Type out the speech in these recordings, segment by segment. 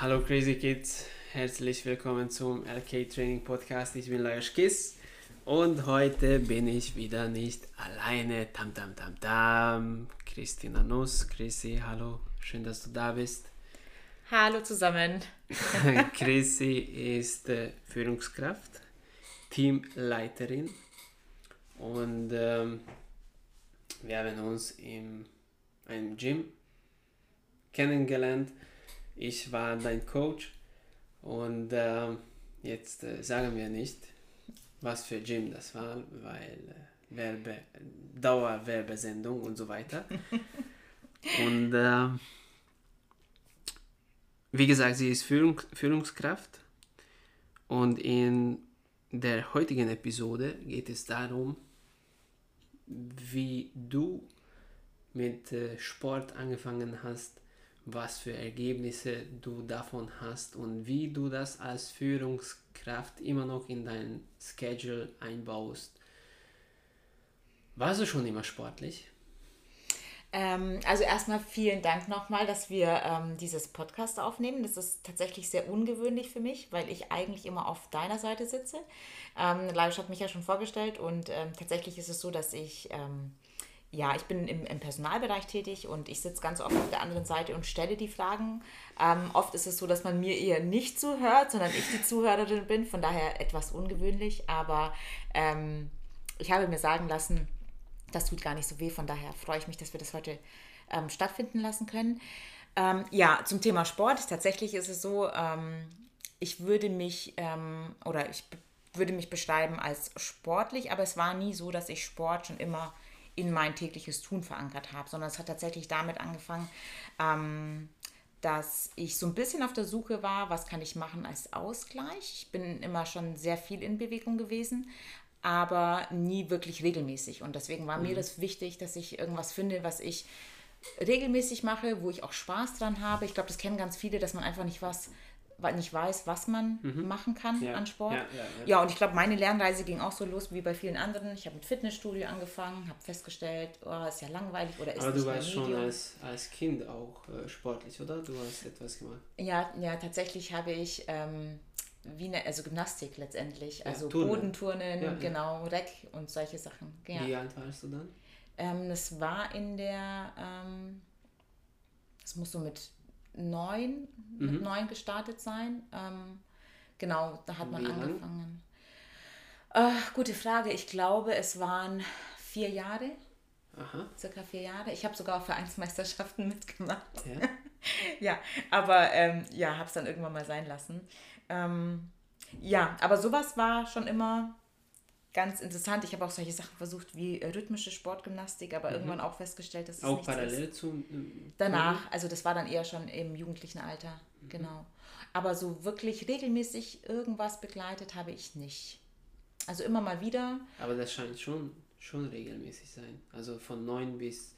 Hallo Crazy Kids, herzlich willkommen zum LK Training Podcast. Ich bin Lajos Kiss und heute bin ich wieder nicht alleine. Tam tam tam tam. Christina Nuss, Chrissy, hallo, schön, dass du da bist. Hallo zusammen. Chrissy ist äh, Führungskraft, Teamleiterin und ähm, wir haben uns in einem Gym kennengelernt. Ich war dein Coach und äh, jetzt äh, sagen wir nicht, was für Gym das war, weil äh, Werbe, Dauerwerbesendung und so weiter. und äh, wie gesagt, sie ist Führung, Führungskraft und in der heutigen Episode geht es darum, wie du mit äh, Sport angefangen hast, was für Ergebnisse du davon hast und wie du das als Führungskraft immer noch in dein Schedule einbaust. Warst du schon immer sportlich? Ähm, also erstmal vielen Dank nochmal, dass wir ähm, dieses Podcast aufnehmen. Das ist tatsächlich sehr ungewöhnlich für mich, weil ich eigentlich immer auf deiner Seite sitze. Ähm, Laisch hat mich ja schon vorgestellt und ähm, tatsächlich ist es so, dass ich, ähm, ja, ich bin im, im Personalbereich tätig und ich sitze ganz oft auf der anderen Seite und stelle die Fragen. Ähm, oft ist es so, dass man mir eher nicht zuhört, sondern ich die Zuhörerin bin, von daher etwas ungewöhnlich, aber ich habe mir sagen lassen, das tut gar nicht so weh. Von daher freue ich mich, dass wir das heute ähm, stattfinden lassen können. Ähm, ja, zum Thema Sport. Tatsächlich ist es so, ähm, ich würde mich ähm, oder ich würde mich beschreiben als sportlich, aber es war nie so, dass ich Sport schon immer in mein tägliches Tun verankert habe, sondern es hat tatsächlich damit angefangen, ähm, dass ich so ein bisschen auf der Suche war, was kann ich machen als Ausgleich. Ich bin immer schon sehr viel in Bewegung gewesen, aber nie wirklich regelmäßig. Und deswegen war mhm. mir das wichtig, dass ich irgendwas finde, was ich regelmäßig mache, wo ich auch Spaß dran habe. Ich glaube, das kennen ganz viele, dass man einfach nicht was nicht weiß, was man mhm. machen kann ja. an Sport. Ja, ja, und ich glaube, meine Lernreise ging auch so los wie bei vielen anderen. Ich habe mit Fitnessstudio angefangen, habe festgestellt, oh, ist ja langweilig oder ist Aber du warst schon als, als Kind auch äh, sportlich, oder? Du hast etwas gemacht. Ja, ja tatsächlich habe ich ähm, wie eine, also Gymnastik letztendlich, also ja, Bodenturnen, genau, Reck und solche Sachen. Wie alt warst du dann? Ähm, das war in der, ähm, das muss so mit neun, mhm. mit neun gestartet sein. Ähm, genau, da hat man wie angefangen. Äh, gute Frage. Ich glaube, es waren vier Jahre. Aha. Circa vier Jahre. Ich habe sogar Vereinsmeisterschaften mitgemacht. Ja, ja aber ähm, ja, habe es dann irgendwann mal sein lassen. Ähm, ja, aber sowas war schon immer ganz interessant. Ich habe auch solche Sachen versucht wie rhythmische Sportgymnastik, aber mhm. irgendwann auch festgestellt, dass es auch parallel ist. zu danach. Also das war dann eher schon im jugendlichen Alter, mhm. genau. Aber so wirklich regelmäßig irgendwas begleitet habe ich nicht. Also immer mal wieder. Aber das scheint schon schon regelmäßig sein. Also von 9 bis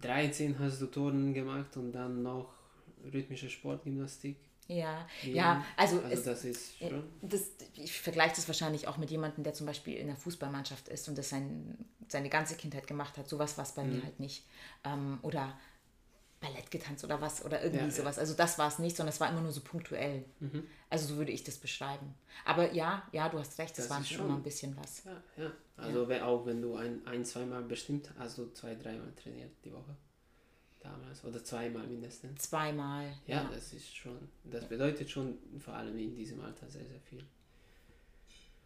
13 hast du Turnen gemacht und dann noch rhythmische Sportgymnastik. Ja, ja, also, also es, das ist schon. Das, ich vergleiche das wahrscheinlich auch mit jemandem, der zum Beispiel in der Fußballmannschaft ist und das sein, seine ganze Kindheit gemacht hat. Sowas war es bei mhm. mir halt nicht. Ähm, oder Ballett getanzt oder was oder irgendwie ja, sowas. Also das war es nicht, sondern es war immer nur so punktuell. Mhm. Also so würde ich das beschreiben. Aber ja, ja, du hast recht, das, das war schon immer ein bisschen was. Ja, ja. Also ja. auch wenn du ein, ein zweimal bestimmt, also zwei, dreimal trainiert die Woche damals oder zweimal mindestens. Zweimal. Ja, ja, das ist schon, das bedeutet schon vor allem in diesem Alter sehr, sehr viel.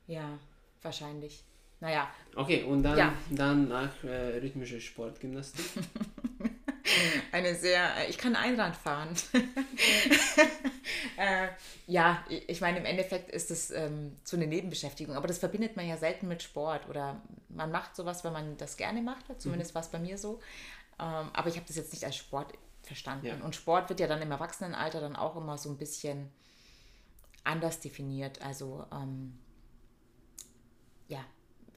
Ja, wahrscheinlich. Naja. Okay, und dann, ja. dann nach äh, rhythmischer Sportgymnastik. Eine sehr, äh, ich kann Einrad fahren. äh, ja, ich meine, im Endeffekt ist es ähm, so eine Nebenbeschäftigung, aber das verbindet man ja selten mit Sport oder man macht sowas, wenn man das gerne macht, zumindest mhm. war es bei mir so. Ähm, aber ich habe das jetzt nicht als Sport verstanden. Ja. Und Sport wird ja dann im Erwachsenenalter dann auch immer so ein bisschen anders definiert. Also ähm, ja,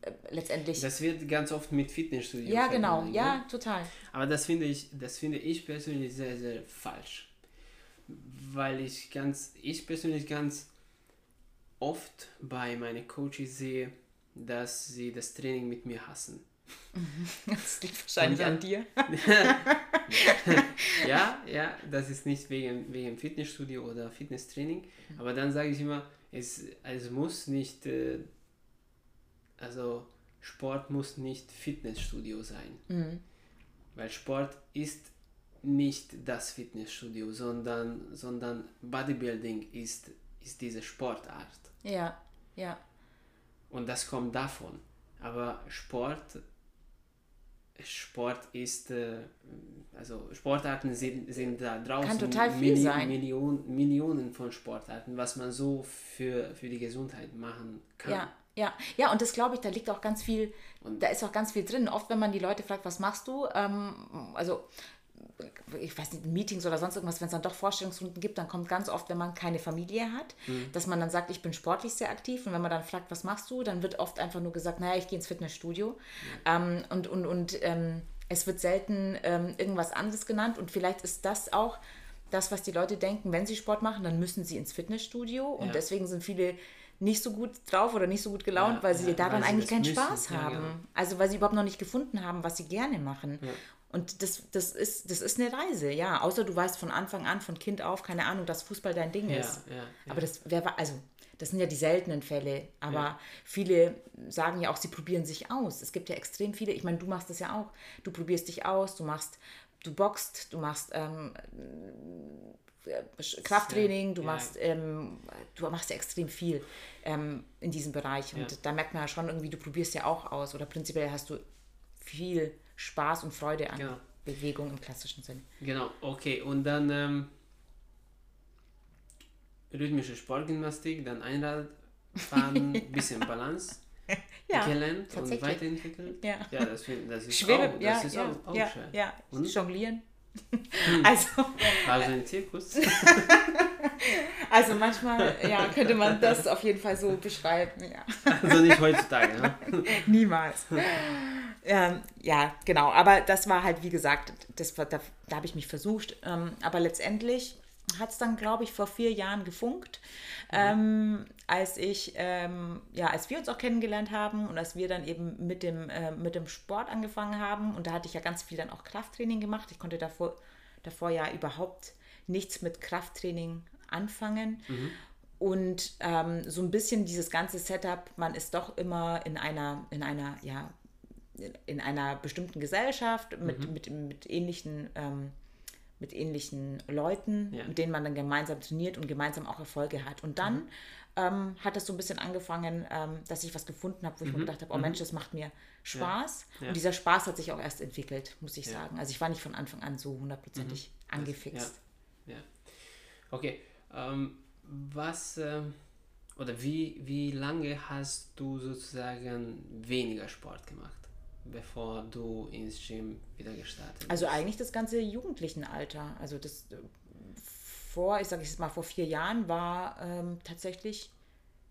äh, letztendlich. Das wird ganz oft mit Fitnessstudio. Ja, genau, ja, ne? total. Aber das finde ich, das finde ich persönlich sehr, sehr falsch. Weil ich ganz, ich persönlich ganz oft bei meinen Coaches sehe, dass sie das Training mit mir hassen. Das liegt wahrscheinlich dann- an dir. ja, ja, das ist nicht wegen, wegen Fitnessstudio oder Fitnesstraining, aber dann sage ich immer, es, es muss nicht, äh, also Sport muss nicht Fitnessstudio sein, weil Sport ist nicht das Fitnessstudio, sondern, sondern Bodybuilding ist, ist diese Sportart Ja, ja. und das kommt davon. Aber Sport, Sport ist, äh, also Sportarten sind, sind da draußen. Kann total viel sein. Millionen, Millionen von Sportarten, was man so für, für die Gesundheit machen kann. Ja, ja, ja, und das glaube ich, da liegt auch ganz viel, da ist auch ganz viel drin. Oft, wenn man die Leute fragt, was machst du, ähm, also ich weiß nicht, Meetings oder sonst irgendwas, wenn es dann doch Vorstellungsrunden gibt, dann kommt ganz oft, wenn man keine Familie hat, dass man dann sagt, ich bin sportlich sehr aktiv und wenn man dann fragt, was machst du, dann wird oft einfach nur gesagt, naja, ich gehe ins Fitnessstudio ähm, und, und, und ähm, es wird selten ähm, irgendwas anderes genannt und vielleicht ist das auch das, was die Leute denken, wenn sie Sport machen, dann müssen sie ins Fitnessstudio und Ja. deswegen sind viele nicht so gut drauf oder nicht so gut gelaunt, Ja, weil sie ja, daran weil eigentlich keinen müssen. Spaß Ja, haben. genau. Also weil sie überhaupt noch nicht gefunden haben, was sie gerne machen. Und das, das, ist, das ist eine Reise, ja. Außer du weißt von Anfang an, von Kind auf, keine Ahnung, dass Fußball dein Ding Ja, ist. ja, ja. Aber das wäre, also, das sind ja die seltenen Fälle. Aber viele sagen ja auch, sie probieren sich aus. Es gibt ja extrem viele, ich meine, du machst das ja auch. Du probierst dich aus, du machst, du boxt, du machst ähm, äh, Krafttraining, du machst, ähm, du machst ja extrem viel ähm, in diesem Bereich. Und da merkt man ja schon irgendwie, du probierst ja auch aus. Oder prinzipiell hast du viel Spaß und Freude an Genau. Bewegung im klassischen Sinne. Genau, okay. Und dann ähm, rhythmische Sportgymnastik, dann Einradfahren, bisschen Balance Ja, gelernt und weiterentwickelt. Ja. ja das, das ist Schwebe, auch, ja, das ist ja, auch, auch ja, schön. ja. Und? Jonglieren. Also, War so ein Zirkus. also manchmal ja, könnte man das auf jeden Fall so beschreiben. Ja. also nicht heutzutage. Ne? Niemals. ähm, ja, genau. Aber das war halt, wie gesagt, das da, da habe ich mich versucht. Ähm, aber letztendlich hat es dann, glaube ich, vor vier Jahren gefunkt, ähm, als ich, ähm, ja, als wir uns auch kennengelernt haben und als wir dann eben mit dem, äh, mit dem Sport angefangen haben. Und da hatte ich ja ganz viel dann auch Krafttraining gemacht. Ich konnte davor, davor ja überhaupt nichts mit Krafttraining anfangen. Und ähm, so ein bisschen dieses ganze Setup, man ist doch immer in einer, in einer, ja, in einer bestimmten Gesellschaft mit, mit, mit ähnlichen, ähm, mit ähnlichen Leuten, Ja. mit denen man dann gemeinsam trainiert und gemeinsam auch Erfolge hat. Und dann ähm, hat das so ein bisschen angefangen, ähm, dass ich was gefunden habe, wo ich mir gedacht habe, oh Mensch, das macht mir Spaß. Ja. Und dieser Spaß hat sich auch erst entwickelt, muss ich Ja. sagen. Also ich war nicht von Anfang an so hundertprozentig angefixt. Ja. Okay. Ähm, was ähm, oder wie, wie lange hast du sozusagen weniger Sport gemacht, bevor du ins Gym wieder gestartet bist? Also eigentlich das ganze Jugendlichenalter. Also das äh, vor, ich sage es mal, vor vier Jahren war ähm, tatsächlich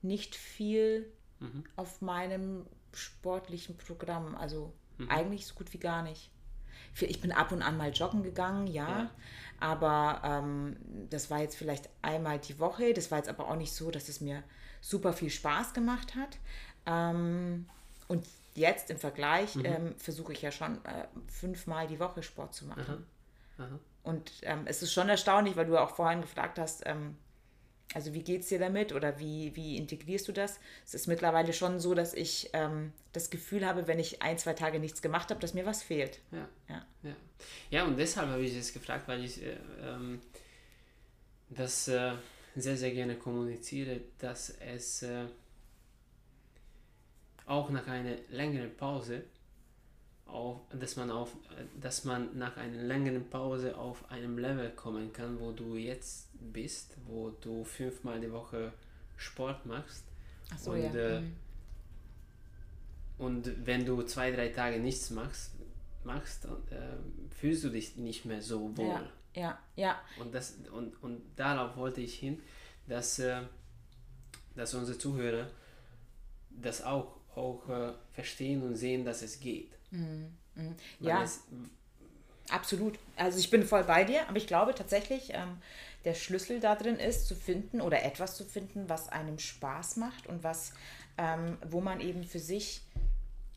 nicht viel auf meinem sportlichen Programm. Also eigentlich so gut wie gar nicht. Ich bin ab und an mal joggen gegangen, ja. Ja. Aber ähm, das war jetzt vielleicht einmal die Woche. Das war jetzt aber auch nicht so, dass es mir super viel Spaß gemacht hat. Ähm, und jetzt im Vergleich ähm, versuche ich ja schon äh, fünfmal die Woche Sport zu machen. Aha. Und ähm, es ist schon erstaunlich, weil du auch vorhin gefragt hast, ähm, also wie geht es dir damit oder wie, wie integrierst du das? Es ist mittlerweile schon so, dass ich ähm, das Gefühl habe, wenn ich ein, zwei Tage nichts gemacht habe, dass mir was fehlt. Ja. Ja. Ja, ja und deshalb habe ich es gefragt, weil ich äh, ähm, das äh, sehr, sehr gerne kommuniziere, dass es äh, auch nach einer längeren Pause, auf, dass, man auf, dass man nach einer längeren Pause auf einem Level kommen kann, wo du jetzt bist, wo du fünfmal die Woche Sport machst. Ach so, und, ja. äh, Mhm. und wenn du zwei, drei Tage nichts machst, machst äh, fühlst du dich nicht mehr so wohl. ja, ja, ja, Und, das, und, und darauf wollte ich hin, dass, äh, dass unsere Zuhörer das auch, auch äh, verstehen und sehen, dass es geht. Weil Mhm, ja. Es, absolut. Also ich bin voll bei dir, aber ich glaube tatsächlich, ähm, der Schlüssel da drin ist, zu finden oder etwas zu finden, was einem Spaß macht und was, ähm, wo man eben für sich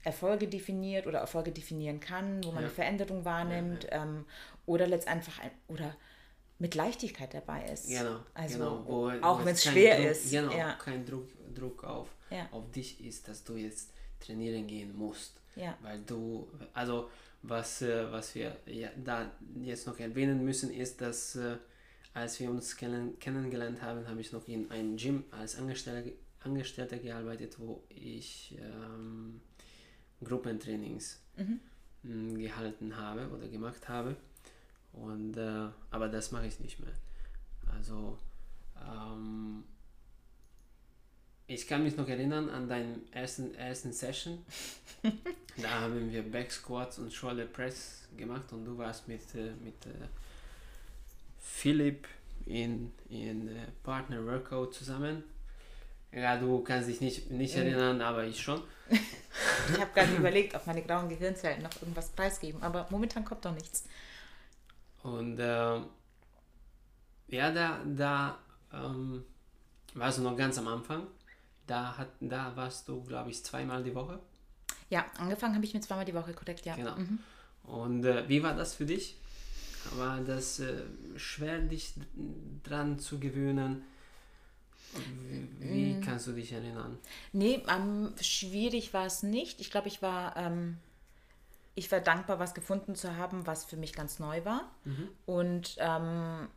Erfolge definiert oder Erfolge definieren kann, wo man Ja. eine Veränderung wahrnimmt Ähm, oder letztendlich ein, oder mit Leichtigkeit dabei ist. Genau, Also genau. Wo, auch wenn es schwer Druck, ist. Genau, Ja. kein Druck, Druck auf, Ja. auf dich ist, dass du jetzt trainieren gehen musst. Ja. Weil du, also was, äh, was wir ja, da jetzt noch erwähnen müssen, ist, dass äh, als wir uns kennen, kennengelernt haben, habe ich noch in einem Gym als Angestellter, Angestellter gearbeitet, wo ich ähm, Gruppentrainings mh, gehalten habe oder gemacht habe. Und, äh, aber das mache ich nicht mehr. Also ähm, ich kann mich noch erinnern an deinen ersten, ersten Session. da haben wir Back Squats und Shoulder Press gemacht und du warst mit, äh, mit äh, Philipp in, in äh, Partner Workout zusammen. Ja, du kannst dich nicht, nicht erinnern, aber ich schon. Ich habe gerade überlegt, ob meine grauen Gehirnzellen noch irgendwas preisgeben, aber momentan kommt doch nichts. Und ähm, ja, da, da ähm, warst du noch ganz am Anfang. Da, hat, da warst du, glaube ich, zweimal die Woche. Ja, angefangen habe ich mit zweimal die Woche, korrekt, ja. Genau. Und äh, wie war das für dich? War das äh, schwer, dich dran zu gewöhnen? Wie, wie kannst du dich erinnern? Nee, ähm, schwierig war es nicht. Ich glaube, ich war, ähm, ich war dankbar, was gefunden zu haben, was für mich ganz neu war. Und ähm,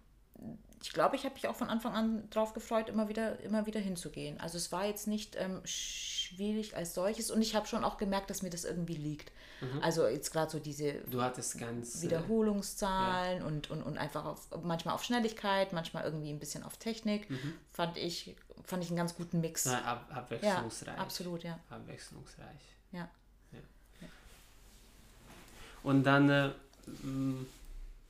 ich glaube, ich habe mich auch von Anfang an darauf gefreut, immer wieder, immer wieder hinzugehen. Also es war jetzt nicht ähm, schwierig als solches und ich habe schon auch gemerkt, dass mir das irgendwie liegt. Also jetzt gerade so diese Du hattest ganz. Wiederholungszahlen und, und, und einfach auf, manchmal auf Schnelligkeit, manchmal irgendwie ein bisschen auf Technik, fand ich fand ich einen ganz guten Mix. na, ab, Ja, abwechslungsreich. absolut, ja. Abwechslungsreich. ja. Und dann äh,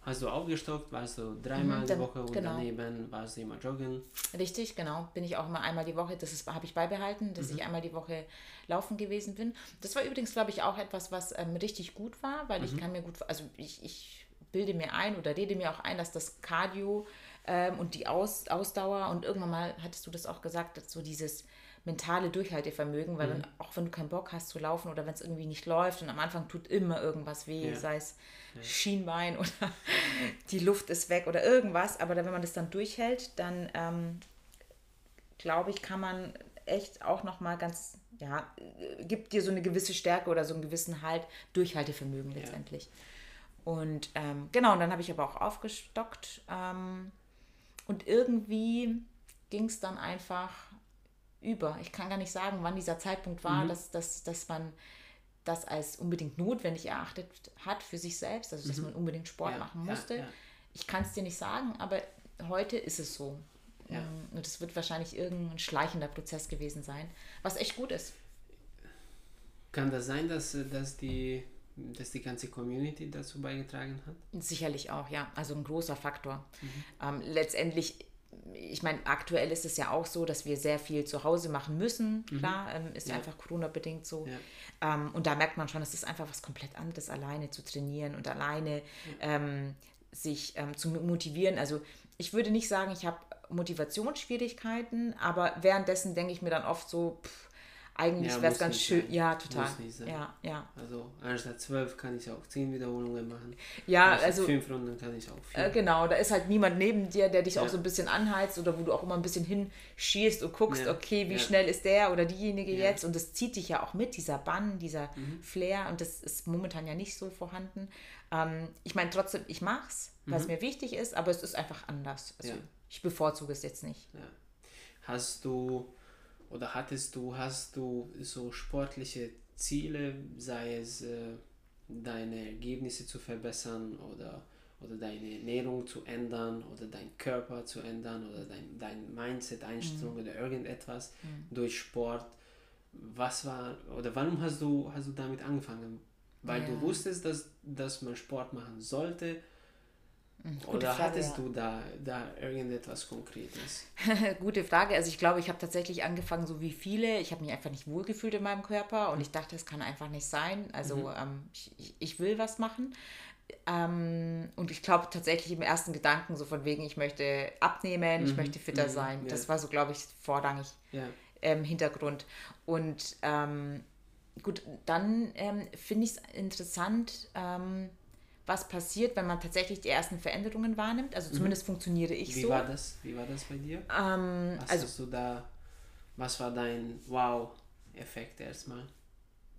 hast du aufgestockt, warst du dreimal Mhm, die Woche und genau. daneben warst du immer joggen. Richtig, genau. Bin ich auch immer einmal die Woche, das habe ich beibehalten, dass ich einmal die Woche laufen gewesen bin. Das war übrigens, glaube ich, auch etwas, was ähm, richtig gut war, weil ich kann mir gut, also ich, ich bilde mir ein oder rede mir auch ein, dass das Cardio ähm, und die Aus, Ausdauer und irgendwann mal hattest du das auch gesagt, dass so dieses mentale Durchhaltevermögen, weil dann, auch wenn du keinen Bock hast zu laufen oder wenn es irgendwie nicht läuft und am Anfang tut immer irgendwas weh, Ja. sei es Schienbein oder die Luft ist weg oder irgendwas, aber wenn man das dann durchhält, dann ähm, glaube ich, kann man echt auch nochmal ganz, ja, gibt dir so eine gewisse Stärke oder so einen gewissen Halt, Durchhaltevermögen letztendlich. Und ähm, genau, und dann habe ich aber auch aufgestockt ähm, und irgendwie ging es dann einfach über. Ich kann gar nicht sagen, wann dieser Zeitpunkt war, dass, dass, dass man das als unbedingt notwendig erachtet hat für sich selbst, also dass man unbedingt Sport Ja, machen ja, musste. ja. Ich kann es dir nicht sagen, aber heute ist es so. Ja. Mm, Und es wird wahrscheinlich irgendein schleichender Prozess gewesen sein, was echt gut ist. Kann das sein, dass, dass, die, dass die ganze Community dazu beigetragen hat? Sicherlich auch, ja. Also ein großer Faktor. Ähm, letztendlich, ich meine, aktuell ist es ja auch so, dass wir sehr viel zu Hause machen müssen. Klar, ähm, ist Ja. einfach Corona-bedingt so. Ja. Ähm, und da merkt man schon, es ist einfach was komplett anderes, alleine zu trainieren und alleine ähm, sich ähm, zu motivieren. Also ich würde nicht sagen, ich habe Motivationsschwierigkeiten, aber währenddessen denke ich mir dann oft so, pff, eigentlich Ja, wäre es ganz schön. sein. Ja, total. Ja, ja. Also anstatt zwölf kann ich auch zehn Wiederholungen machen. Ja, Anstatt also fünf Runden kann ich auch vier. Äh, genau, da ist halt niemand neben dir, der dich Ja. auch so ein bisschen anheizt oder wo du auch immer ein bisschen hinschießt und guckst, Ja, okay, wie schnell ist der oder diejenige. Mhm. jetzt und das zieht dich ja auch mit, dieser Bann, dieser Flair und das ist momentan ja nicht so vorhanden. Ähm, ich meine trotzdem, ich mach's, weil es mir wichtig ist, aber es ist einfach anders. Also Mhm. Ich bevorzuge es jetzt nicht. Hast du oder hattest du, hast du so sportliche Ziele, sei es äh, deine Ergebnisse zu verbessern oder, oder deine Ernährung zu ändern oder deinen Körper zu ändern oder dein, dein Mindset, Einstellung oder irgendetwas durch Sport? Was war oder warum hast du, hast du damit angefangen? Weil Ja. du wusstest, dass, dass man Sport machen sollte gute oder Frage, hattest ja. du da, da irgendetwas Konkretes? Gute Frage. Also ich glaube, ich habe tatsächlich angefangen, so wie viele. Ich habe mich einfach nicht wohlgefühlt in meinem Körper und ich dachte, das kann einfach nicht sein. Also ähm, ich, ich- will was machen. Ähm, und ich glaube tatsächlich im ersten Gedanken so von wegen, ich möchte abnehmen, ich möchte fitter mhm, sein. ja. Das war so, glaube ich, vorrangig Ja. ähm, Hintergrund. Und ähm, gut, dann ähm, finde ich es interessant, ähm, was passiert, wenn man tatsächlich die ersten Veränderungen wahrnimmt. Also zumindest mhm. funktioniere ich Wie so. War das, wie war das bei dir? Ähm, was also, hast du da, was war dein Wow-Effekt erstmal?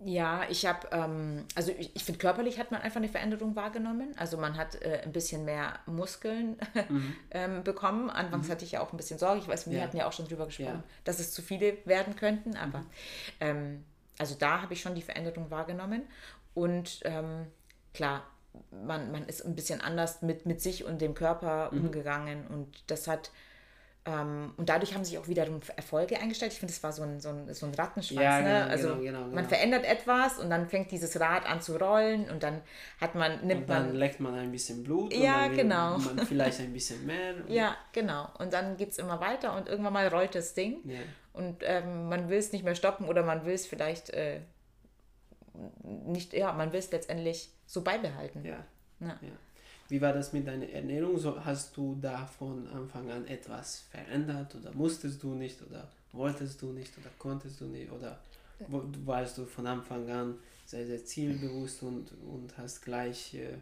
Ja, ich habe, ähm, also ich, ich finde, körperlich hat man einfach eine Veränderung wahrgenommen. Also man hat äh, ein bisschen mehr Muskeln mhm. ähm, bekommen. Anfangs mhm. hatte ich ja auch ein bisschen Sorge. Ich weiß, wir ja. hatten ja auch schon drüber gesprochen, ja. dass es zu viele werden könnten. Aber mhm. ähm, also da habe ich schon die Veränderung wahrgenommen. Und ähm, klar, man, man ist ein bisschen anders mit, mit sich und dem Körper mhm. umgegangen. Und das hat ähm, und dadurch haben sich auch wiederum Erfolge eingestellt. Ich finde, das war so ein, so ein, so ein Rattenschwanz. Ja, ne? genau, also genau, genau, man verändert etwas und dann fängt dieses Rad an zu rollen und dann hat man, nimmt und dann man. leckt man ein bisschen Blut ja, und dann genau. man vielleicht ein bisschen mehr. ja, genau. Und dann geht es immer weiter und irgendwann mal rollt das Ding. Ja. Und ähm, man will es nicht mehr stoppen oder man will es vielleicht äh, nicht, ja, man will es letztendlich so beibehalten. Ja. ja. ja. Wie war das mit deiner Ernährung? So, hast du da von Anfang an etwas verändert oder musstest du nicht oder wolltest du nicht oder konntest du nicht oder warst du von Anfang an sehr, sehr zielbewusst und, und hast gleich äh,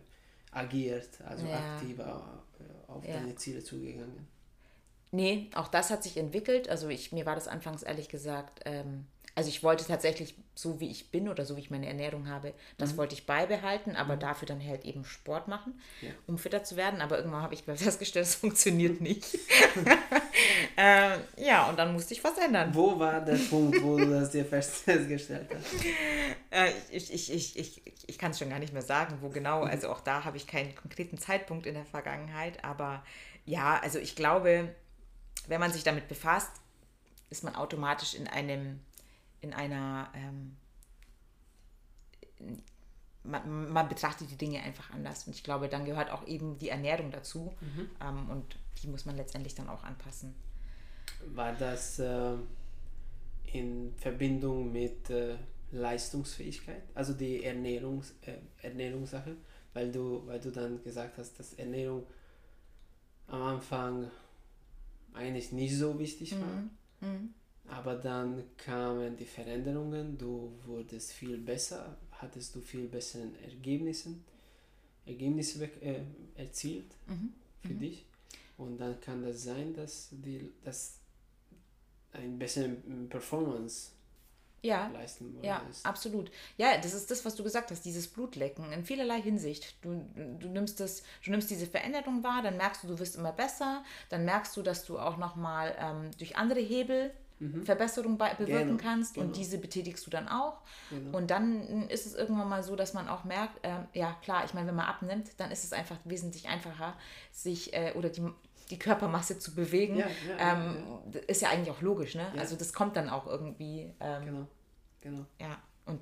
agiert, also ja. aktiver äh, auf ja. deine Ziele zugegangen? Nee, auch das hat sich entwickelt. Also ich, mir war das anfangs ehrlich gesagt ähm, also ich wollte tatsächlich so wie ich bin oder so wie ich meine Ernährung habe, das mhm. wollte ich beibehalten, aber mhm. dafür dann halt eben Sport machen, ja. um fitter zu werden. Aber irgendwann habe ich festgestellt, es funktioniert nicht. äh, ja, und dann musste ich was ändern. Wo war der Punkt, wo du das dir festgestellt hast? Äh, ich ich, ich, ich, ich kann es schon gar nicht mehr sagen, wo genau. Mhm. Also auch da habe ich keinen konkreten Zeitpunkt in der Vergangenheit. Aber ja, also ich glaube, wenn man sich damit befasst, ist man automatisch in einem in einer, ähm, man, man, betrachtet die Dinge einfach anders. Und ich glaube, dann gehört auch eben die Ernährung dazu. Mhm. Ähm, und die muss man letztendlich dann auch anpassen. War das äh, in Verbindung mit äh, Leistungsfähigkeit, also die Ernährungs, äh, Ernährungssache, weil du, weil du dann gesagt hast, dass Ernährung am Anfang eigentlich nicht so wichtig war. Mhm. Mhm. Aber dann kamen die Veränderungen, du wurdest viel besser, hattest du viel bessere Ergebnisse, Ergebnisse äh, erzielt mhm. für mhm. dich. Und dann kann das sein, dass, die, dass ein bessere Performance ja, leisten ja, ist. absolut. Ja, das ist das, was du gesagt hast, dieses Blutlecken in vielerlei Hinsicht. Du, du, nimmst das, du nimmst diese Veränderung wahr, dann merkst du, du wirst immer besser, dann merkst du, dass du auch nochmal ähm, durch andere Hebel mhm. Verbesserung bewirken genau. kannst genau. und diese betätigst du dann auch. Genau. Und dann ist es irgendwann mal so, dass man auch merkt, äh, ja klar, ich meine, wenn man abnimmt, dann ist es einfach wesentlich einfacher, sich äh, oder die, die Körpermasse zu bewegen. Ja, ja, ähm, ja, ist ja eigentlich auch logisch, ne? Also das kommt dann auch irgendwie. Ähm, genau, genau. Ja, und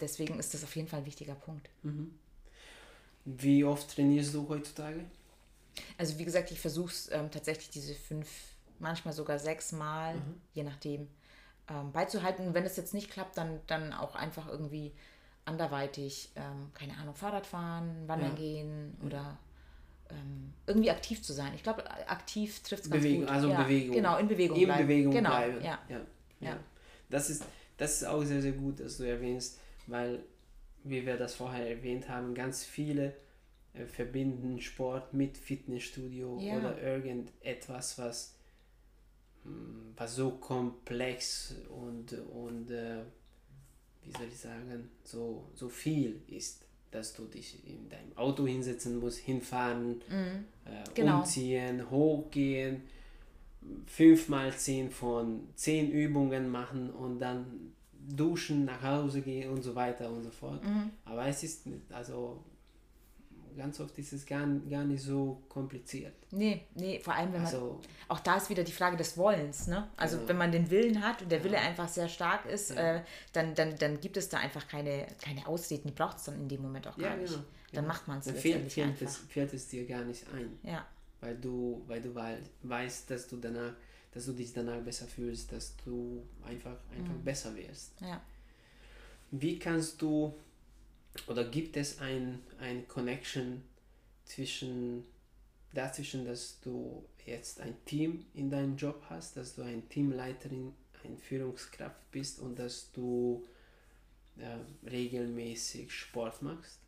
deswegen ist das auf jeden Fall ein wichtiger Punkt. Mhm. Wie oft trainierst du heutzutage? Also wie gesagt, ich versuche es ähm, tatsächlich diese fünf manchmal sogar sechsmal, mhm. je nachdem, ähm, beizuhalten. Wenn es jetzt nicht klappt, dann, dann auch einfach irgendwie anderweitig, ähm, keine Ahnung, Fahrrad fahren, wandern ja. gehen oder ähm, irgendwie aktiv zu sein. Ich glaube, aktiv trifft es ganz Bewegung, gut. Also ja, Bewegung. Genau, in Bewegung in bleiben. Bewegung genau, bleiben. Ja. Ja, ja. Das, ist, das ist auch sehr, sehr gut, dass du erwähnst, weil, wie wir das vorher erwähnt haben, ganz viele äh, verbinden Sport mit Fitnessstudio oder irgendetwas, was was so komplex und, und äh, wie soll ich sagen, so, so viel ist, dass du dich in deinem Auto hinsetzen musst, hinfahren, mhm. äh, genau. umziehen, hochgehen, fünf mal zehn von zehn Übungen machen und dann duschen, nach Hause gehen und so weiter und so fort. Mhm. Aber es ist, also ganz oft ist es gar, gar nicht so kompliziert. Nee, nee, vor allem wenn man. Also, auch da ist wieder die Frage des Wollens, ne? Also genau. wenn man den Willen hat und der ja. Wille einfach sehr stark ist, ja. äh, dann, dann, dann gibt es da einfach keine, keine Ausreden, die braucht es dann in dem Moment auch gar ja, nicht. Genau. Dann macht man es dann fehlt, es, fällt es dir gar nicht ein. Ja. Weil du, weil du weißt, dass du danach, dass du dich danach besser fühlst, dass du einfach, einfach mhm. besser wirst. Ja. Wie kannst du oder gibt es ein, ein Connection zwischen dazwischen, dass du jetzt ein Team in deinem Job hast, dass du ein Teamleiterin, ein Führungskraft bist und dass du äh, regelmäßig Sport machst?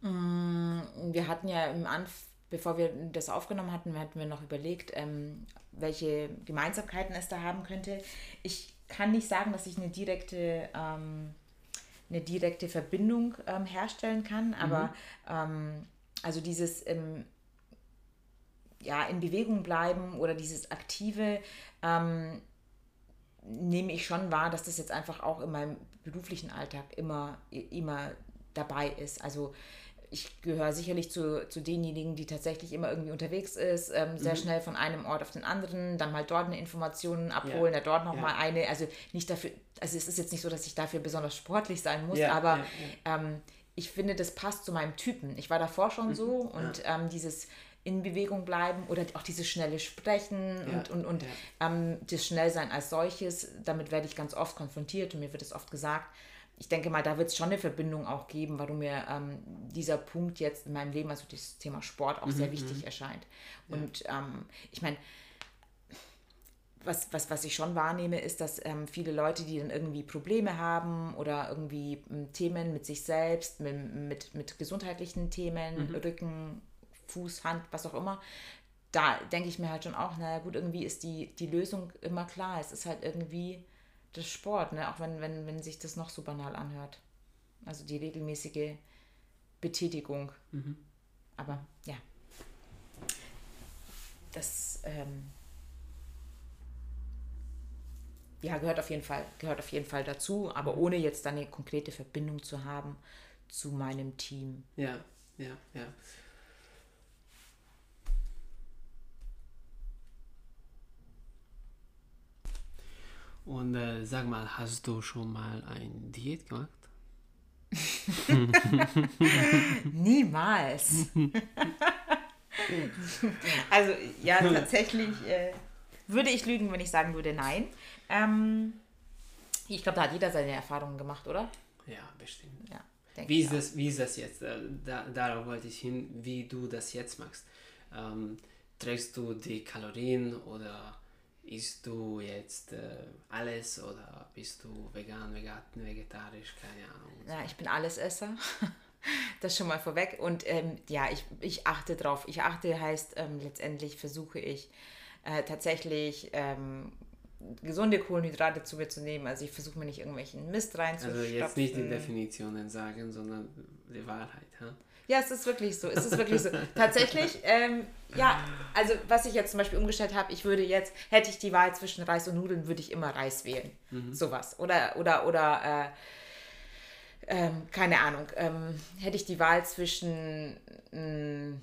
Mm, wir hatten ja im Anfang, bevor wir das aufgenommen hatten, hatten wir noch überlegt, ähm, welche Gemeinsamkeiten es da haben könnte. Ich kann nicht sagen, dass ich eine direkte, ähm, eine direkte Verbindung ähm, herstellen kann, aber ähm, also dieses ähm, ja, in Bewegung bleiben oder dieses aktive ähm, nehme ich schon wahr, dass das jetzt einfach auch in meinem beruflichen Alltag immer, immer dabei ist. Also ich gehöre sicherlich zu, zu denjenigen, die tatsächlich immer irgendwie unterwegs ist, ähm, sehr mhm. schnell von einem Ort auf den anderen, dann mal dort eine Information abholen, ja. da dort nochmal ja. eine. Also nicht dafür, also es ist jetzt nicht so, dass ich dafür besonders sportlich sein muss, ja, aber ähm, ich finde, das passt zu meinem Typen. Ich war davor schon mhm. so und ähm, dieses in Bewegung bleiben oder auch dieses schnelle Sprechen ja, und, und, und ja. ähm, das Schnellsein als solches, damit werde ich ganz oft konfrontiert und mir wird es oft gesagt. Ich denke mal, da wird es schon eine Verbindung auch geben, warum mir ähm, dieser Punkt jetzt in meinem Leben, also das Thema Sport, auch mhm, sehr wichtig mhm. erscheint. Und ja. ähm, ich meine, was, was, was ich schon wahrnehme, ist, dass ähm, viele Leute, die dann irgendwie Probleme haben oder irgendwie ähm, Themen mit sich selbst, mit, mit, mit gesundheitlichen Themen, mhm. Rücken, Fuß, Hand, was auch immer, da denke ich mir halt schon auch, naja gut, irgendwie ist die, die Lösung immer klar. Es ist halt irgendwie das Sport, ne? auch wenn, wenn, wenn sich das noch so banal anhört. Also die regelmäßige Betätigung. Mhm. Aber ja, das ähm, ja, gehört auf jeden Fall, gehört auf jeden Fall dazu, aber mhm. ohne jetzt eine konkrete Verbindung zu haben zu meinem Team. Ja, ja, ja. Und äh, sag mal, hast du schon mal ein Diät gemacht? Niemals. also ja, tatsächlich äh, würde ich lügen, wenn ich sagen würde nein. Ähm, ich glaube, da hat jeder seine Erfahrungen gemacht, oder? Ja, bestimmt. Ja, wie, ist das, wie ist das jetzt? Äh, da, darauf wollte ich hin, wie du das jetzt machst. Ähm, trägst du die Kalorien oder isst du jetzt äh, alles oder bist du vegan, vegan, vegetarisch, keine Ahnung. Ja, ich bin Allesesser. das schon mal vorweg. Und ähm, ja, ich, ich achte drauf. Ich achte heißt, ähm, letztendlich versuche ich äh, tatsächlich ähm, gesunde Kohlenhydrate zu mir zu nehmen. Also ich versuche mir nicht irgendwelchen Mist reinzustopfen. Also jetzt nicht die Definitionen sagen, sondern die Wahrheit. Ha? Ja, es ist wirklich so. Es ist wirklich so. Tatsächlich, ähm, ja, also was ich jetzt zum Beispiel umgestellt habe, ich würde jetzt, hätte ich die Wahl zwischen Reis und Nudeln, würde ich immer Reis wählen. Mhm. Sowas. Oder, oder, oder, äh, ähm, keine Ahnung, ähm, hätte ich die Wahl zwischen, mh, mm,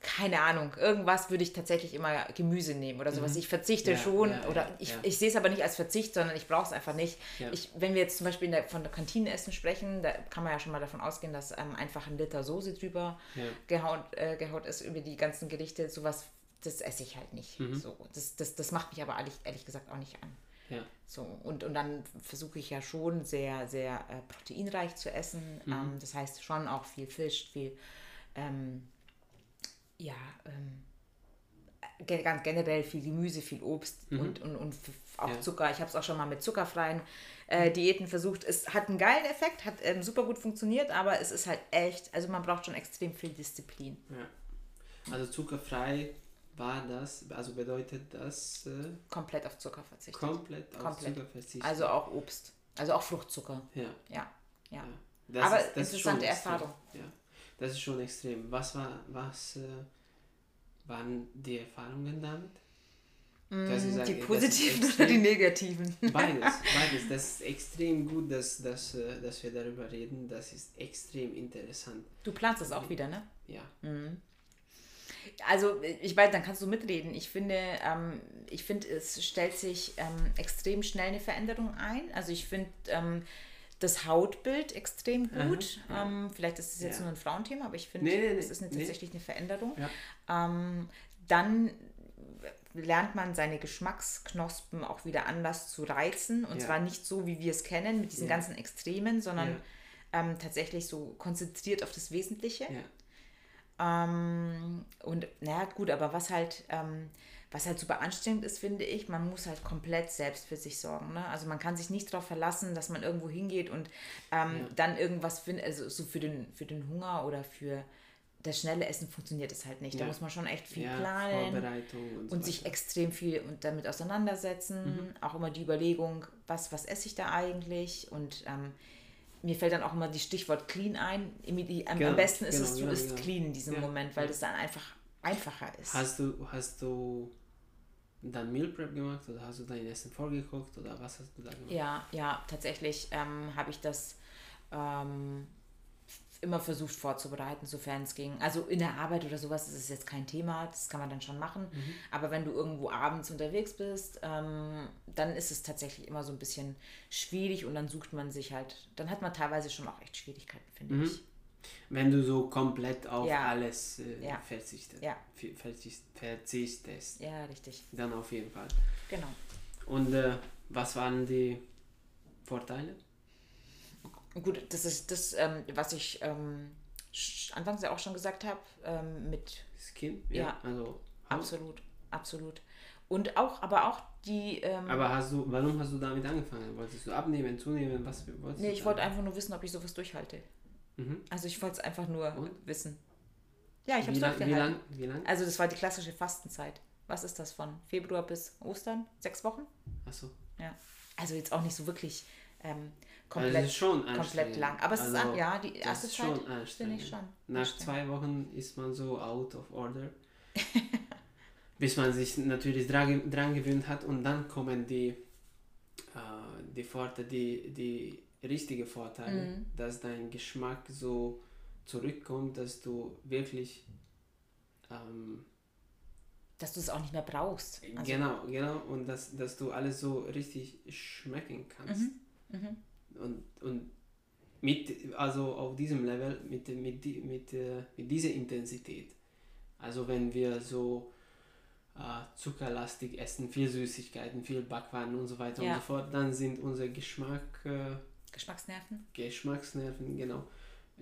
keine Ahnung, irgendwas würde ich tatsächlich immer Gemüse nehmen oder sowas. Mhm. Ich verzichte ja, schon ja, oder ja, ich, ich sehe es aber nicht als Verzicht, sondern ich brauche es einfach nicht. Ich, wenn wir jetzt zum Beispiel der, von der Kantine essen sprechen, da kann man ja schon mal davon ausgehen, dass ähm, einfach ein Liter Soße drüber gehaut, äh, gehaut ist über die ganzen Gerichte. Sowas, das esse ich halt nicht. Mhm. So, das, das, das macht mich aber ehrlich, ehrlich gesagt auch nicht an. Ja. So, und, und dann versuche ich ja schon sehr, sehr äh, proteinreich zu essen. Mhm. Ähm, das heißt schon auch viel Fisch, viel ähm, ja, ähm, ganz generell viel Gemüse, viel Obst mhm. und, und, und auch ja. Zucker. Ich habe es auch schon mal mit zuckerfreien äh. Diäten versucht. Es hat einen geilen Effekt, hat ähm, super gut funktioniert, aber es ist halt echt, also man braucht schon extrem viel Disziplin. Ja. Also zuckerfrei war das, also bedeutet das? Äh, komplett auf Zucker verzichtet. Komplett auf komplett. Zucker verzichtet. Also auch Obst, also auch Fruchtzucker. Ja. Ja, ja. ja. aber ist, interessante Erfahrung. Ja. Das ist schon extrem. Was, war, was äh, waren die Erfahrungen damit? Mm, sagen, die positiven oder die negativen? Beides, beides. Das ist extrem gut, dass, dass, äh, dass wir darüber reden. Das ist extrem interessant. Du planst es auch wieder, ne? Ja. Mhm. Also ich weiß, dann kannst du mitreden. Ich finde, ähm, ich finde, es stellt sich ähm, extrem schnell eine Veränderung ein. Also ich finde, ähm, das Hautbild extrem gut. Aha, ja. ähm, vielleicht ist es jetzt ja. nur ein Frauenthema, aber ich finde, nee, nee, es ist eine, tatsächlich eine Veränderung. Ja. Ähm, dann lernt man seine Geschmacksknospen auch wieder anders zu reizen. Und zwar nicht so, wie wir es kennen, mit diesen ganzen Extremen, sondern ähm, tatsächlich so konzentriert auf das Wesentliche. Ähm, und naja, gut, aber was halt, ähm, was halt super anstrengend ist, finde ich, man muss halt komplett selbst für sich sorgen. Ne? Also man kann sich nicht darauf verlassen, dass man irgendwo hingeht und ähm, ja. dann irgendwas findet, also so für den, für den Hunger oder für das schnelle Essen funktioniert es halt nicht. Ja. Da muss man schon echt viel ja, planen und, und so sich extrem viel und damit auseinandersetzen. Mhm. Auch immer die Überlegung, was, was esse ich da eigentlich? Und ähm, mir fällt dann auch immer die Stichwort clean ein. Am, genau, am besten ist genau, es, du genau, isst genau. clean in diesem ja. Moment, weil das dann einfach einfacher ist. Hast du, hast du dann Meal Prep gemacht oder hast du dein Essen vorgekocht oder was hast du da gemacht? Ja, ja, tatsächlich ähm, habe ich das ähm, immer versucht vorzubereiten, sofern es ging. Also in der Arbeit oder sowas ist es jetzt kein Thema, das kann man dann schon machen. Mhm. Aber wenn du irgendwo abends unterwegs bist, ähm, dann ist es tatsächlich immer so ein bisschen schwierig und dann sucht man sich halt, dann hat man teilweise schon auch echt Schwierigkeiten, finde mhm. ich. Wenn du so komplett auf ja. alles äh, ja. verzichtest. Ja. verzichtest. Ja, richtig. Dann auf jeden Fall. Genau. Und äh, was waren die Vorteile? Gut, das ist das, ähm, was ich ähm, anfangs ja auch schon gesagt habe, ähm, mit Skin, ja, ja also absolut, absolut. Und auch, aber auch die. Ähm, aber hast du, warum hast du damit angefangen? Wolltest du abnehmen, zunehmen? Was wolltest Nee, ich wollte einfach nur wissen, ob ich sowas durchhalte. Mhm. Also ich wollte es einfach nur Und? wissen. Ja, ich habe es durchgehalten. Wie lang, wie lang? Also das war die klassische Fastenzeit. Was ist das von Februar bis Ostern? Sechs Wochen? Ach so. Ja. Also jetzt auch nicht so wirklich ähm, komplett, also schon komplett lang. Aber es also ist, ja, die erste Zeit finde ich schon. Nach zwei Wochen ist man so out of order. bis man sich natürlich dran, dran gewöhnt hat und dann kommen die, äh, die Vorteile, die, die richtige Vorteile, mhm. dass dein Geschmack so zurückkommt, dass du wirklich ähm, dass du es auch nicht mehr brauchst. Also genau, genau. Und dass, dass du alles so richtig schmecken kannst. Mhm. Mhm. Und, und mit, also auf diesem Level, mit, mit, mit, äh, mit dieser Intensität. Also wenn wir so äh, zuckerlastig essen, viel Süßigkeiten, viel Backwaren und so weiter ja. und so fort, dann sind unser Geschmack... Äh, Geschmacksnerven? Geschmacksnerven, genau.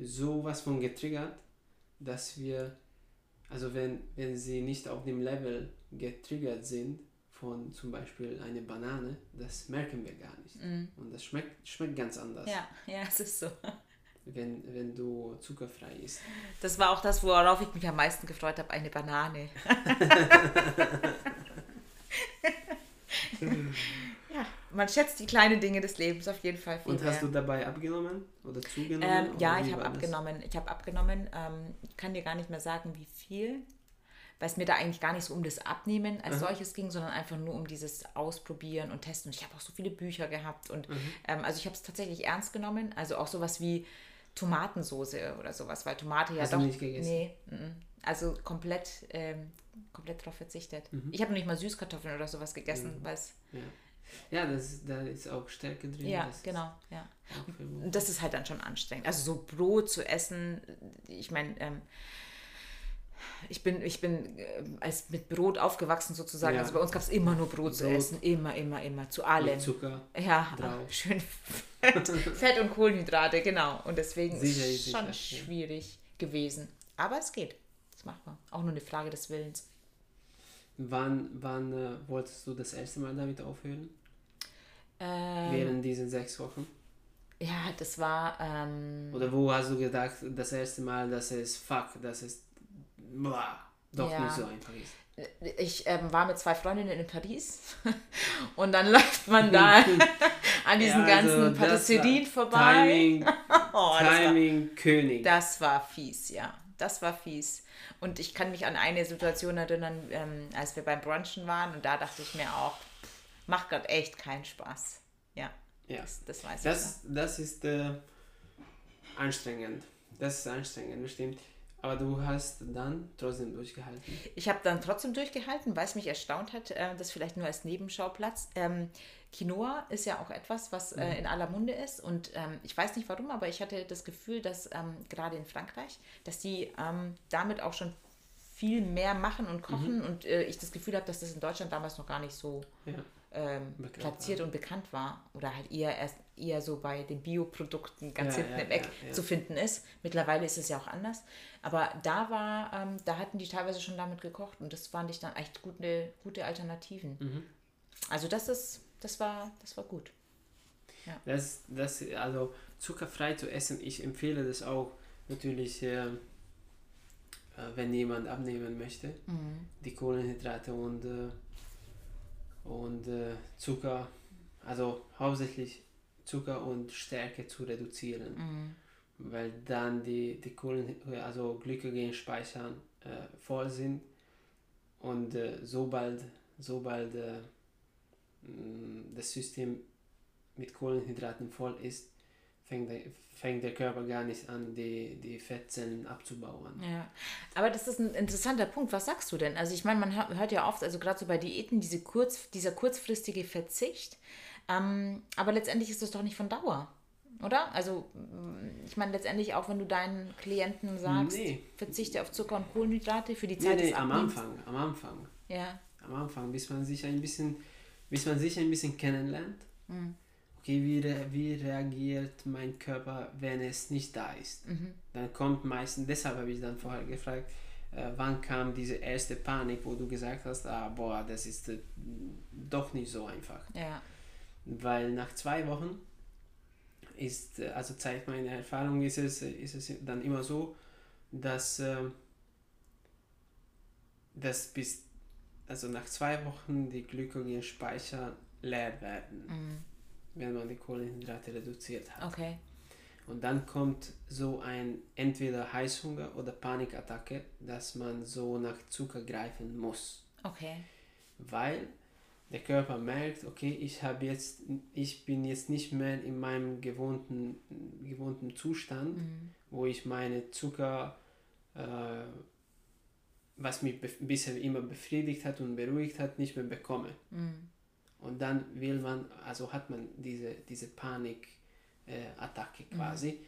Sowas von getriggert, dass wir, also wenn, wenn sie nicht auf dem Level getriggert sind, von zum Beispiel einer Banane, das merken wir gar nicht. Mm. Und das schmeckt, schmeckt ganz anders. Ja, ja, es ist so. Wenn, wenn du zuckerfrei isst. Das war auch das, worauf ich mich am meisten gefreut habe, eine Banane. man schätzt die kleinen Dinge des Lebens auf jeden Fall viel Und hast mehr. du dabei abgenommen oder zugenommen? Ähm, ja, ich habe abgenommen. Ich habe abgenommen. Ähm, ich kann dir gar nicht mehr sagen, wie viel weil es mir da eigentlich gar nicht so um das Abnehmen als mhm. solches ging, sondern einfach nur um dieses Ausprobieren und Testen. Und ich habe auch so viele Bücher gehabt und mhm. ähm, also ich habe es tatsächlich ernst genommen. Also auch sowas wie Tomatensoße oder sowas, weil Tomate ja Hast doch. Du nicht gegessen? Nee, m also komplett, ähm, komplett darauf verzichtet. Mhm. Ich habe noch nicht mal Süßkartoffeln oder sowas gegessen, mhm. weil es. Ja. Ja, das, da ist auch Stärke drin. Ja, genau, ja. Und das ist halt dann schon anstrengend. Also so Brot zu essen, ich meine, ähm, ich bin, ich bin äh, als mit Brot aufgewachsen sozusagen. Ja. Also bei uns gab es immer nur Brot, Brot, zu essen. Immer, immer, immer. Zu allem. Mit Zucker. Ja, drauf. schön Fett, Fett, und Kohlenhydrate, genau. Und deswegen sicher, ist es schon sicher, schwierig gewesen. Aber es geht. Das macht man. Auch nur eine Frage des Willens. Wann, wann äh, wolltest du das erste Mal damit aufhören? Ähm, Während diesen sechs Wochen? Ja, das war. Ähm, Oder wo hast du gedacht, das erste Mal, dass es fuck, das ist boah, doch ja. nicht so einfach ist. Ich ähm, war mit zwei Freundinnen in Paris und dann läuft man da an diesen ja, also ganzen Patisserien vorbei. Timing, oh, Timing war, König. Das war fies, ja. Das war fies. Und ich kann mich an eine Situation erinnern, ähm, als wir beim Brunchen waren und da dachte ich mir auch, macht gerade echt keinen Spaß. Ja, ja. Das, das weiß das, ich. Das ist äh, anstrengend. Das ist anstrengend, bestimmt. Aber du hast dann trotzdem durchgehalten. Ich habe dann trotzdem durchgehalten, weil es mich erstaunt hat, äh, das vielleicht nur als Nebenschauplatz. Ähm, Quinoa ist ja auch etwas, was äh, mhm. in aller Munde ist. Und ähm, ich weiß nicht warum, aber ich hatte das Gefühl, dass ähm, gerade in Frankreich, dass die ähm, damit auch schon viel mehr machen und kochen. Mhm. Und äh, ich das Gefühl habe, dass das in Deutschland damals noch gar nicht so ja. Ähm, platziert war. und bekannt war. Oder halt eher erst eher so bei den Bioprodukten ganz Ja, hinten ja, im Eck ja, ja. zu finden ist. Mittlerweile ist es ja auch anders. Aber da war, ähm, da hatten die teilweise schon damit gekocht und das fand ich dann echt gute, gute Alternativen. Mhm. Also das ist, das war, das war gut. Das, das, also zuckerfrei zu essen, ich empfehle das auch natürlich, äh, äh, wenn jemand abnehmen möchte, die Kohlenhydrate und, äh, und äh, Zucker, also hauptsächlich Zucker und Stärke zu reduzieren, weil dann die, die Kohlen, also Glykogenspeicher äh, voll sind und äh, sobald, sobald äh, mh, das System mit Kohlenhydraten voll ist, fängt der, fängt der Körper gar nicht an, die, die Fettzellen abzubauen. Ja, aber das ist ein interessanter Punkt. Was sagst du denn? Also ich meine, man hört, hört ja oft, also gerade so bei Diäten, diese kurz, dieser kurzfristige Verzicht. Ähm, aber letztendlich ist das doch nicht von Dauer, oder? Also mm, ich meine, letztendlich auch, wenn du deinen Klienten sagst, Nee. verzichte auf Zucker und Kohlenhydrate für die Nee, Zeit nee, des am. Anfang, am Anfang, Ja, am Anfang, bis man sich ein bisschen, bis man sich ein bisschen kennenlernt. Okay, wie, re wie reagiert mein Körper, wenn es nicht da ist? Dann kommt meistens, deshalb habe ich dann vorher gefragt, äh, wann kam diese erste Panik, wo du gesagt hast, ah, boah, das ist äh, doch nicht so einfach. ja, Weil nach zwei Wochen ist, äh, also zeigt meine Erfahrung, ist es, ist es dann immer so, dass, ähm, dass bis, also nach zwei Wochen die Glykogenspeicher leer werden, wenn man die Kohlenhydrate reduziert hat. okay. Und dann kommt so ein entweder Heißhunger oder Panikattacke, dass man so nach Zucker greifen muss Okay. weil der Körper merkt, okay, ich habe jetzt, ich bin jetzt nicht mehr in meinem gewohnten, gewohnten Zustand, wo ich meine Zucker, äh, was mich bisher immer befriedigt hat und beruhigt hat, nicht mehr bekomme. Und dann will man, also hat man diese, diese Panikattacke äh, Attacke quasi.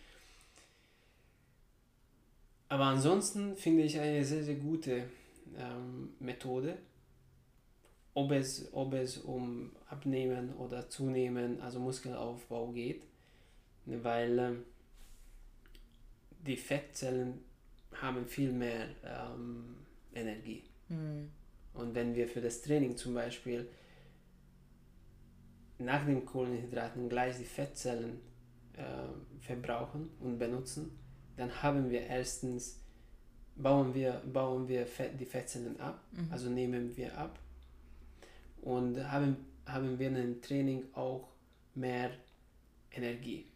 Aber ansonsten finde ich eine sehr, sehr gute ähm, Methode, ob es, ob es um Abnehmen oder Zunehmen, also Muskelaufbau geht, weil ähm, die Fettzellen haben viel mehr ähm, Energie. Und wenn wir für das Training zum Beispiel nach den Kohlenhydraten gleich die Fettzellen äh, verbrauchen und benutzen, dann haben wir erstens, bauen wir, bauen wir Fett, die Fettzellen ab, also nehmen wir ab und haben, haben wir im Training auch mehr Energie.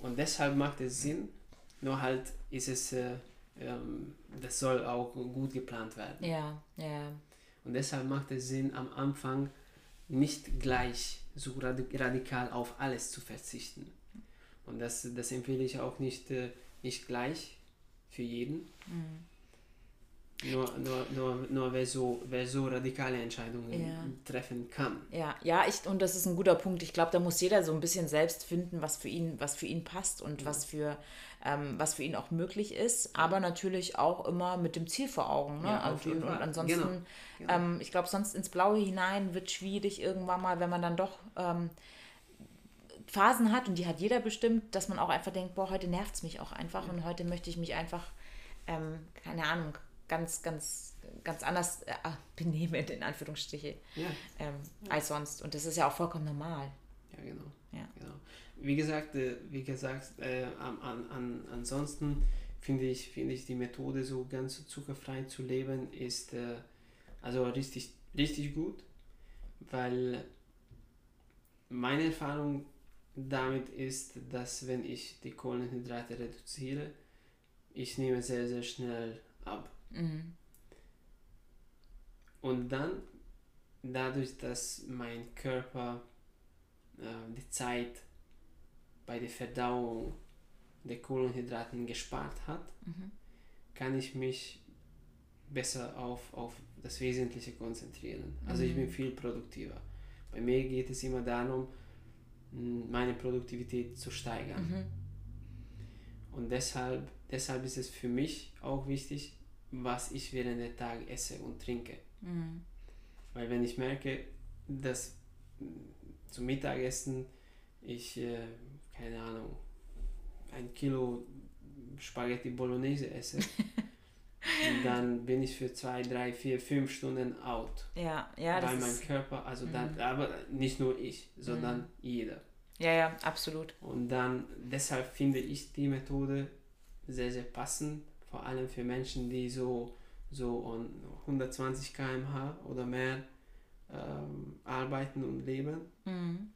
Und deshalb macht es Sinn, nur halt ist es, äh, ähm, das soll auch gut geplant werden. Ja, ja. Und deshalb macht es Sinn, am Anfang nicht gleich so radi- radikal auf alles zu verzichten. Und das, das empfehle ich auch nicht, äh, nicht gleich für jeden. Nur, nur, nur, nur wer, so, wer so radikale Entscheidungen Ja. treffen kann. Ja, ja, ich, und das ist ein guter Punkt. Ich glaube, da muss jeder so ein bisschen selbst finden, was für ihn, was für ihn passt und was für, ähm, was für ihn auch möglich ist. Aber natürlich auch immer mit dem Ziel vor Augen. Ne? Ja, und, und ansonsten, Genau, genau. Ähm, ich glaube, sonst ins Blaue hinein wird schwierig irgendwann mal, wenn man dann doch ähm, Phasen hat, und die hat jeder bestimmt, dass man auch einfach denkt, boah, heute nervt es mich auch einfach und heute möchte ich mich einfach, ähm, keine Ahnung, ganz, ganz, ganz anders äh, benehmen, in Anführungsstriche Ja, ähm, als sonst. Und das ist ja auch vollkommen normal. ja genau. Ja. genau. Wie gesagt, äh, wie gesagt äh, an, an, an, ansonsten finde ich, finde ich die Methode, so ganz zuckerfrei zu leben, ist äh, also richtig, richtig gut, weil meine Erfahrung damit ist, dass wenn ich die Kohlenhydrate reduziere, ich nehme sehr, sehr schnell ab. Und dann, dadurch, dass mein Körper äh, die Zeit bei der Verdauung der Kohlenhydraten gespart hat, kann ich mich besser auf, auf das Wesentliche konzentrieren. Also ich bin viel produktiver. Bei mir geht es immer darum, meine Produktivität zu steigern. Und deshalb, deshalb ist es für mich auch wichtig, was ich während der Tag esse und trinke. Weil wenn ich merke, dass zum Mittagessen ich, äh, keine Ahnung, ein Kilo Spaghetti Bolognese esse, dann bin ich für zwei, drei, vier, fünf Stunden out. Ja, ja, Bei meinem Körper, also dann, aber nicht nur ich, sondern mhm. jeder. Ja, ja, absolut. Und dann, deshalb finde ich die Methode sehr, sehr passend, vor allem für Menschen, die so, so 120 km/h oder mehr ähm, arbeiten und leben. Mhm.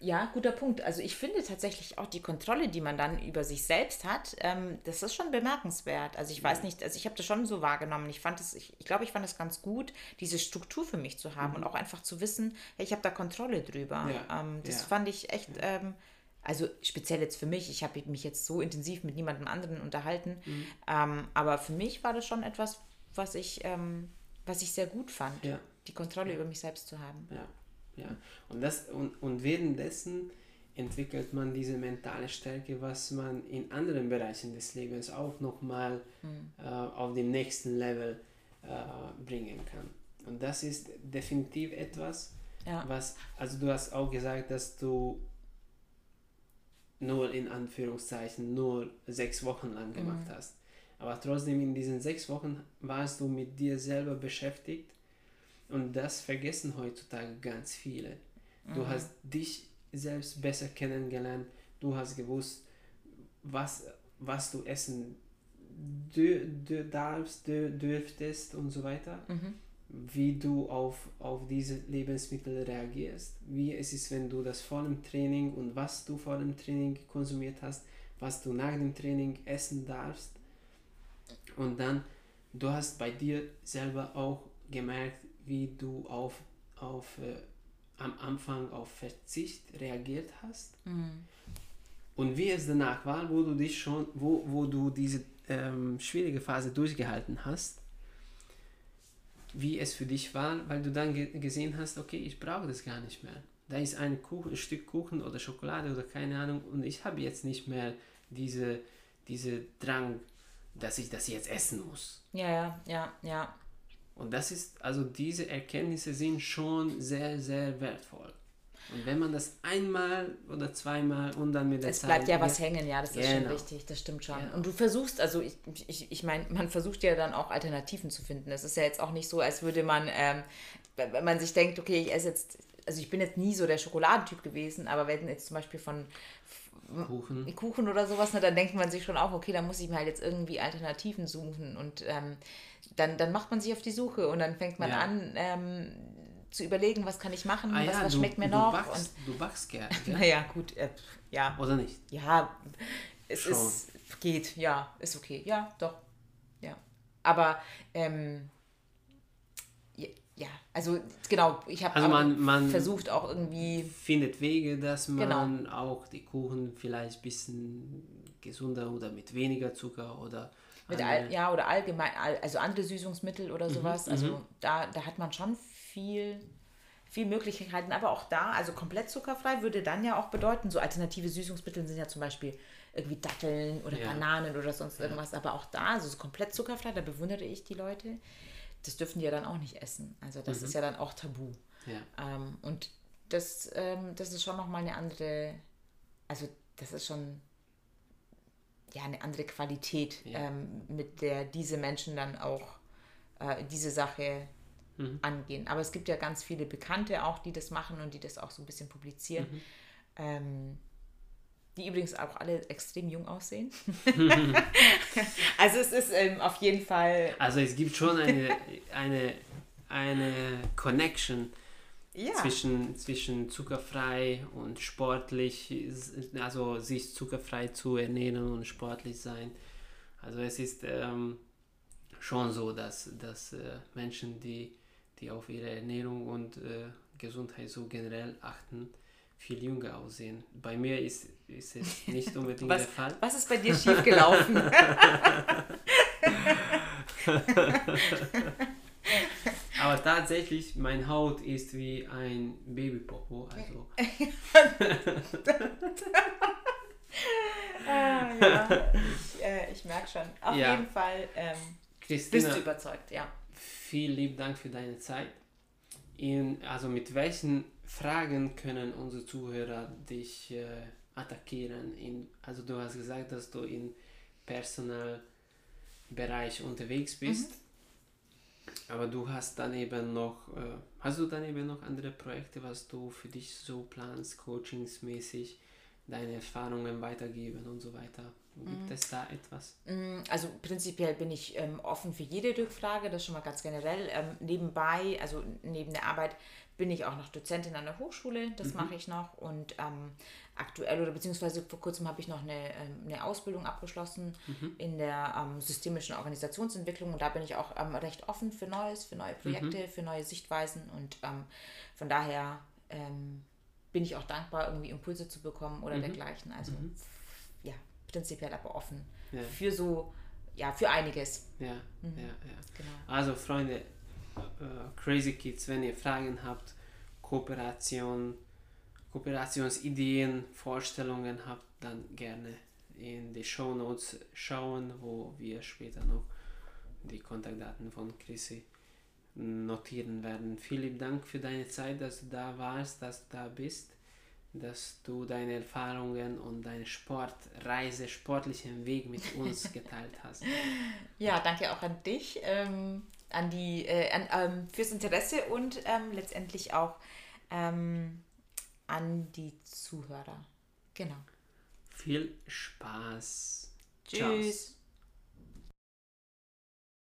Ja, guter Punkt. Also ich finde tatsächlich auch die Kontrolle, die man dann über sich selbst hat, ähm, das ist schon bemerkenswert. Also ich weiß nicht, also ich habe das schon so wahrgenommen. Ich fand es, ich, ich glaube, ich fand es ganz gut, diese Struktur für mich zu haben mhm. und auch einfach zu wissen, hey, ich habe da Kontrolle drüber. Ja. Ähm, das ja. fand ich echt, ähm, also speziell jetzt für mich, ich habe mich jetzt so intensiv mit niemandem anderen unterhalten, mhm. Ähm, aber für mich war das schon etwas, was ich, ähm, was ich sehr gut fand, ja. die Kontrolle über mich selbst zu haben. Ja. Ja? Und, das, und, und währenddessen entwickelt man diese mentale Stärke, was man in anderen Bereichen des Lebens auch nochmal mhm. äh, auf dem nächsten Level äh, bringen kann. Und das ist definitiv etwas, ja. was, also du hast auch gesagt, dass du nur in Anführungszeichen nur sechs Wochen lang gemacht mhm. hast. Aber trotzdem in diesen sechs Wochen warst du mit dir selber beschäftigt und das vergessen heutzutage ganz viele. Du mhm. hast dich selbst besser kennengelernt. Du hast gewusst, was, was du essen dür, dür, darfst, dür, dürftest und so weiter. Mhm. Wie du auf, auf diese Lebensmittel reagierst. Wie es ist, wenn du das vor dem Training und was du vor dem Training konsumiert hast, was du nach dem Training essen darfst. Und dann, du hast bei dir selber auch gemerkt, wie du auf, auf äh, am Anfang auf Verzicht reagiert hast mhm. und wie es danach war, wo du dich schon, wo, wo du diese ähm, schwierige Phase durchgehalten hast, wie es für dich war, weil du dann ge gesehen hast, okay, ich brauche das gar nicht mehr. Da ist ein, Kuchen, ein Stück Kuchen oder Schokolade oder keine Ahnung und ich habe jetzt nicht mehr diese, diese Drang, dass ich das jetzt essen muss. Ja, ja, ja, ja. Und das ist, also diese Erkenntnisse sind schon sehr, sehr wertvoll. Und wenn man das einmal oder zweimal und dann mit der es Zeit... Es bleibt ja was hängen, ja, das ist genau. schon richtig, das stimmt schon. Genau. Und du versuchst, also ich, ich, ich meine, man versucht ja dann auch Alternativen zu finden. Es ist ja jetzt auch nicht so, als würde man, ähm, wenn man sich denkt, okay, ich esse jetzt, also ich bin jetzt nie so der Schokoladentyp gewesen, aber wenn jetzt zum Beispiel von Kuchen. Kuchen oder sowas, ne, dann denkt man sich schon auch, okay, da muss ich mir halt jetzt irgendwie Alternativen suchen und ähm, dann, dann macht man sich auf die Suche und dann fängt man ja. an ähm, zu überlegen, was kann ich machen, ah, was, ja, was du, schmeckt mir noch. Backst, und, du backst gerne. Ja? naja, gut, äh, ja. Oder nicht? Ja, es Schon. ist, geht, ja, ist okay, ja, doch, ja. Aber, ähm, ja, also genau, ich habe also man, man versucht auch irgendwie. Findet Wege, dass man genau. auch die Kuchen vielleicht ein bisschen gesünder oder mit weniger Zucker oder mit all, ja, oder allgemein, also andere Süßungsmittel oder mhm, sowas. Also mhm. da, da hat man schon viel, viel Möglichkeiten. Aber auch da, also komplett zuckerfrei würde dann ja auch bedeuten, so alternative Süßungsmittel sind ja zum Beispiel irgendwie Datteln oder ja. Bananen oder sonst irgendwas. Ja. Aber auch da, also so komplett zuckerfrei, da bewundere ich die Leute. Das dürfen die ja dann auch nicht essen. Also das mhm. ist ja dann auch tabu. Ja. Ähm, und das, ähm, das ist schon nochmal eine andere, also das ist schon ja, eine andere Qualität, ähm, mit der diese Menschen dann auch äh, diese Sache mhm. angehen. Aber es gibt ja ganz viele Bekannte auch, die das machen und die das auch so ein bisschen publizieren. Mhm. Ähm, die übrigens auch alle extrem jung aussehen. also es ist ähm, auf jeden Fall. Also es gibt schon eine, eine, eine Connection ja. zwischen, zwischen zuckerfrei und sportlich, also sich zuckerfrei zu ernähren und sportlich sein. Also es ist ähm, schon so, dass, dass äh, Menschen, die, die auf ihre Ernährung und äh, Gesundheit so generell achten, viel jünger aussehen. Bei mir ist, ist es nicht unbedingt was, der Fall. Was ist bei dir schiefgelaufen? Aber tatsächlich, mein Haut ist wie ein Babypopo. Also. ah, ja. ich, äh, ich merke schon. Auf ja. jeden Fall ähm, bist du überzeugt, ja. Vielen lieben Dank für deine Zeit. in, also mit welchen Fragen können unsere Zuhörer dich äh, attackieren? In, also du hast gesagt, dass du im Personalbereich unterwegs bist. Mhm. Aber du hast daneben noch, äh, hast du daneben noch andere Projekte, was du für dich so planst, coachingsmäßig, deine Erfahrungen weitergeben und so weiter? Gibt mm. es da etwas? Mm, also prinzipiell bin ich ähm, offen für jede Rückfrage, das schon mal ganz generell. Ähm, nebenbei, also neben der Arbeit, bin ich auch noch Dozentin an der Hochschule, das mhm. mache ich noch. Und ähm, aktuell oder beziehungsweise vor kurzem habe ich noch eine, ähm, eine Ausbildung abgeschlossen mhm. in der ähm, systemischen Organisationsentwicklung. Und da bin ich auch ähm, recht offen für Neues, für neue Projekte, mhm. für neue Sichtweisen. Und von daher bin ich auch dankbar, irgendwie Impulse zu bekommen oder mhm. dergleichen. Also mhm. Prinzipiell aber offen ja. für so, ja, für einiges. Ja, mhm. ja, ja. Genau. Also Freunde, uh, Crazy Kids, wenn ihr Fragen habt, Kooperation, Kooperationsideen, Vorstellungen habt, dann gerne in die Show Notes schauen, wo wir später noch die Kontaktdaten von Chrissy notieren werden. Vielen Dank für deine Zeit, dass du da warst, dass du da bist dass du deine Erfahrungen und deine Sportreise, sportlichen Weg mit uns geteilt hast. Ja, danke auch an dich, ähm, an die, äh, an, ähm, fürs Interesse und ähm, letztendlich auch ähm, an die Zuhörer. Genau. Viel Spaß. Tschüss. Ciao.